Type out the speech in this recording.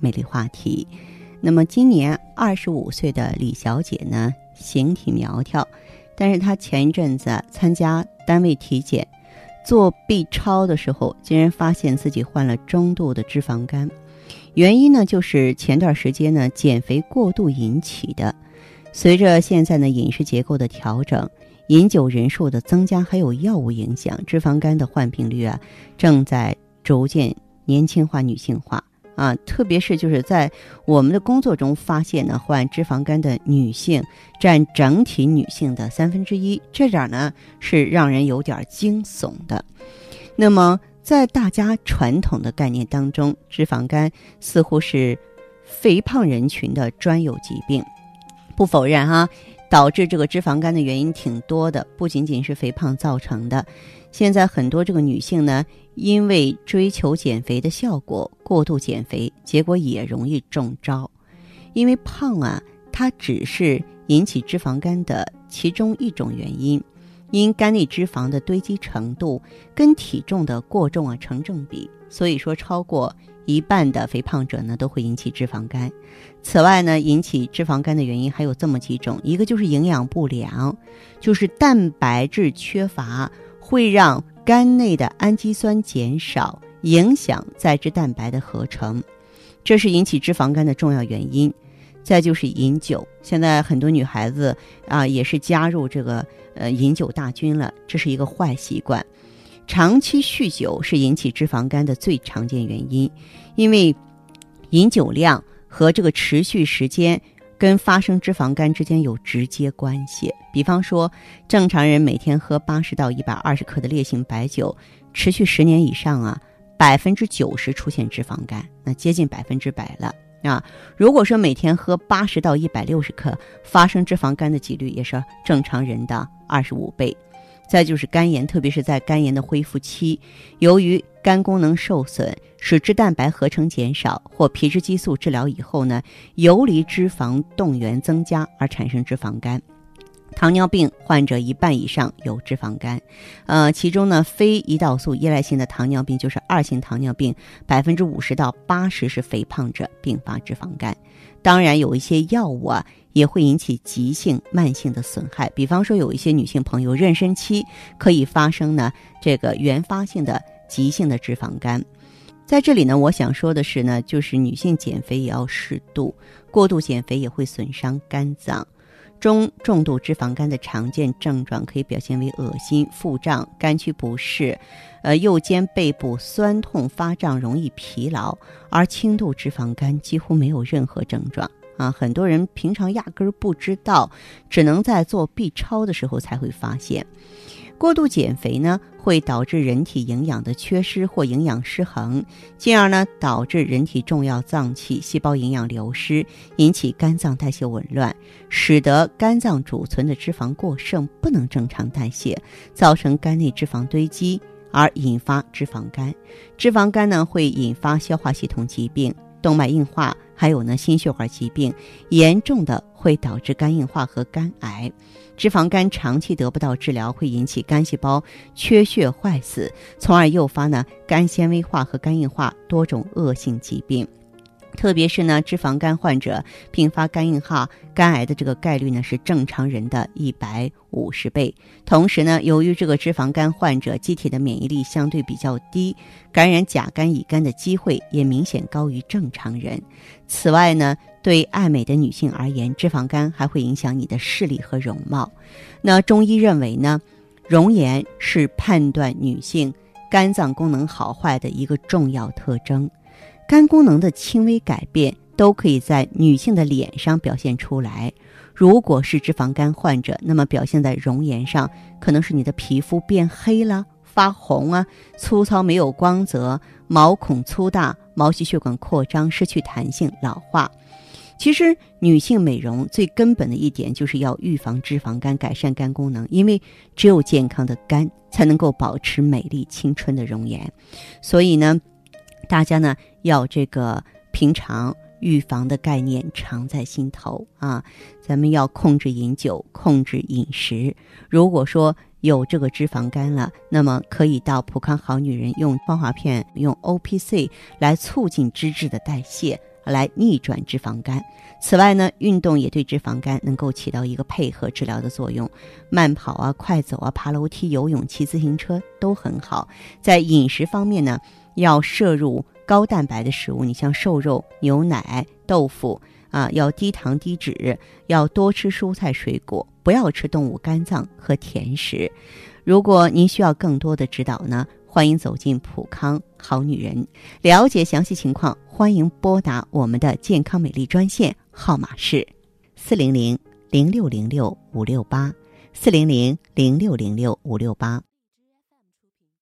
美丽话题。那么，今年二十五岁的李小姐呢，形体苗条，但是她前一阵子参加单位体检，做 B 超的时候，竟然发现自己患了中度的脂肪肝。原因呢，就是前段时间呢减肥过度引起的。随着现在呢饮食结构的调整、饮酒人数的增加，还有药物影响，脂肪肝的患病率啊正在逐渐年轻化、女性化。啊，特别是就是在我们的工作中发现呢，患脂肪肝的女性占整体女性的三分之一，这点呢是让人有点惊悚的。那么，在大家传统的概念当中，脂肪肝似乎是肥胖人群的专有疾病。不否认哈，导致这个脂肪肝的原因挺多的，不仅仅是肥胖造成的。现在很多这个女性呢，因为追求减肥的效果，过度减肥，结果也容易中招。因为胖啊，它只是引起脂肪肝的其中一种原因，因肝内脂肪的堆积程度跟体重的过重啊成正比，所以说超过一半的肥胖者呢都会引起脂肪肝。此外呢，引起脂肪肝的原因还有这么几种，一个就是营养不良，就是蛋白质缺乏。会让肝内的氨基酸减少，影响载脂蛋白的合成，这是引起脂肪肝的重要原因。再就是饮酒，现在很多女孩子啊也是加入这个呃饮酒大军了，这是一个坏习惯。长期酗酒是引起脂肪肝的最常见原因，因为饮酒量和这个持续时间。跟发生脂肪肝之间有直接关系。比方说，正常人每天喝八十到一百二十克的烈性白酒，持续十年以上啊，百分之九十出现脂肪肝，那接近百分之百了啊。如果说每天喝八十到一百六十克，发生脂肪肝的几率也是正常人的二十五倍。再就是肝炎，特别是在肝炎的恢复期，由于肝功能受损，使脂蛋白合成减少，或皮质激素治疗以后呢，游离脂肪动员增加而产生脂肪肝。糖尿病患者一半以上有脂肪肝，呃，其中呢，非胰岛素依赖性的糖尿病就是二型糖尿病，百分之五十到八十是肥胖者并发脂肪肝。当然，有一些药物啊。也会引起急性、慢性的损害，比方说有一些女性朋友妊娠期可以发生呢这个原发性的急性的脂肪肝。在这里呢，我想说的是呢，就是女性减肥也要适度，过度减肥也会损伤肝脏。中重度脂肪肝的常见症状可以表现为恶心、腹胀、肝区不适，呃，右肩背部酸痛、发胀、容易疲劳，而轻度脂肪肝几乎没有任何症状。啊，很多人平常压根儿不知道，只能在做 B 超的时候才会发现。过度减肥呢，会导致人体营养的缺失或营养失衡，进而呢导致人体重要脏器细胞营养流失，引起肝脏代谢紊乱，使得肝脏储存的脂肪过剩，不能正常代谢，造成肝内脂肪堆积，而引发脂肪肝。脂肪肝呢，会引发消化系统疾病。动脉硬化，还有呢心血管疾病，严重的会导致肝硬化和肝癌。脂肪肝长期得不到治疗，会引起肝细胞缺血坏死，从而诱发呢肝纤维化和肝硬化多种恶性疾病。特别是呢，脂肪肝患者并发肝硬化、肝癌的这个概率呢是正常人的一百五十倍。同时呢，由于这个脂肪肝患者机体的免疫力相对比较低，感染甲肝、乙肝的机会也明显高于正常人。此外呢，对爱美的女性而言，脂肪肝还会影响你的视力和容貌。那中医认为呢，容颜是判断女性肝脏功能好坏的一个重要特征。肝功能的轻微改变都可以在女性的脸上表现出来。如果是脂肪肝患者，那么表现在容颜上，可能是你的皮肤变黑了、发红啊、粗糙没有光泽、毛孔粗大、毛细血管扩张、失去弹性、老化。其实，女性美容最根本的一点就是要预防脂肪肝，改善肝功能，因为只有健康的肝才能够保持美丽青春的容颜。所以呢。大家呢要这个平常预防的概念常在心头啊，咱们要控制饮酒，控制饮食。如果说有这个脂肪肝了，那么可以到普康好女人用芳华片，用 O P C 来促进脂质的代谢，来逆转脂肪肝。此外呢，运动也对脂肪肝能够起到一个配合治疗的作用，慢跑啊、快走啊、爬楼梯、游泳、骑自行车都很好。在饮食方面呢。要摄入高蛋白的食物，你像瘦肉、牛奶、豆腐啊，要低糖低脂，要多吃蔬菜水果，不要吃动物肝脏和甜食。如果您需要更多的指导呢，欢迎走进普康好女人，了解详细情况，欢迎拨打我们的健康美丽专线，号码是四零零零六零六五六八四零零零六零六五六八。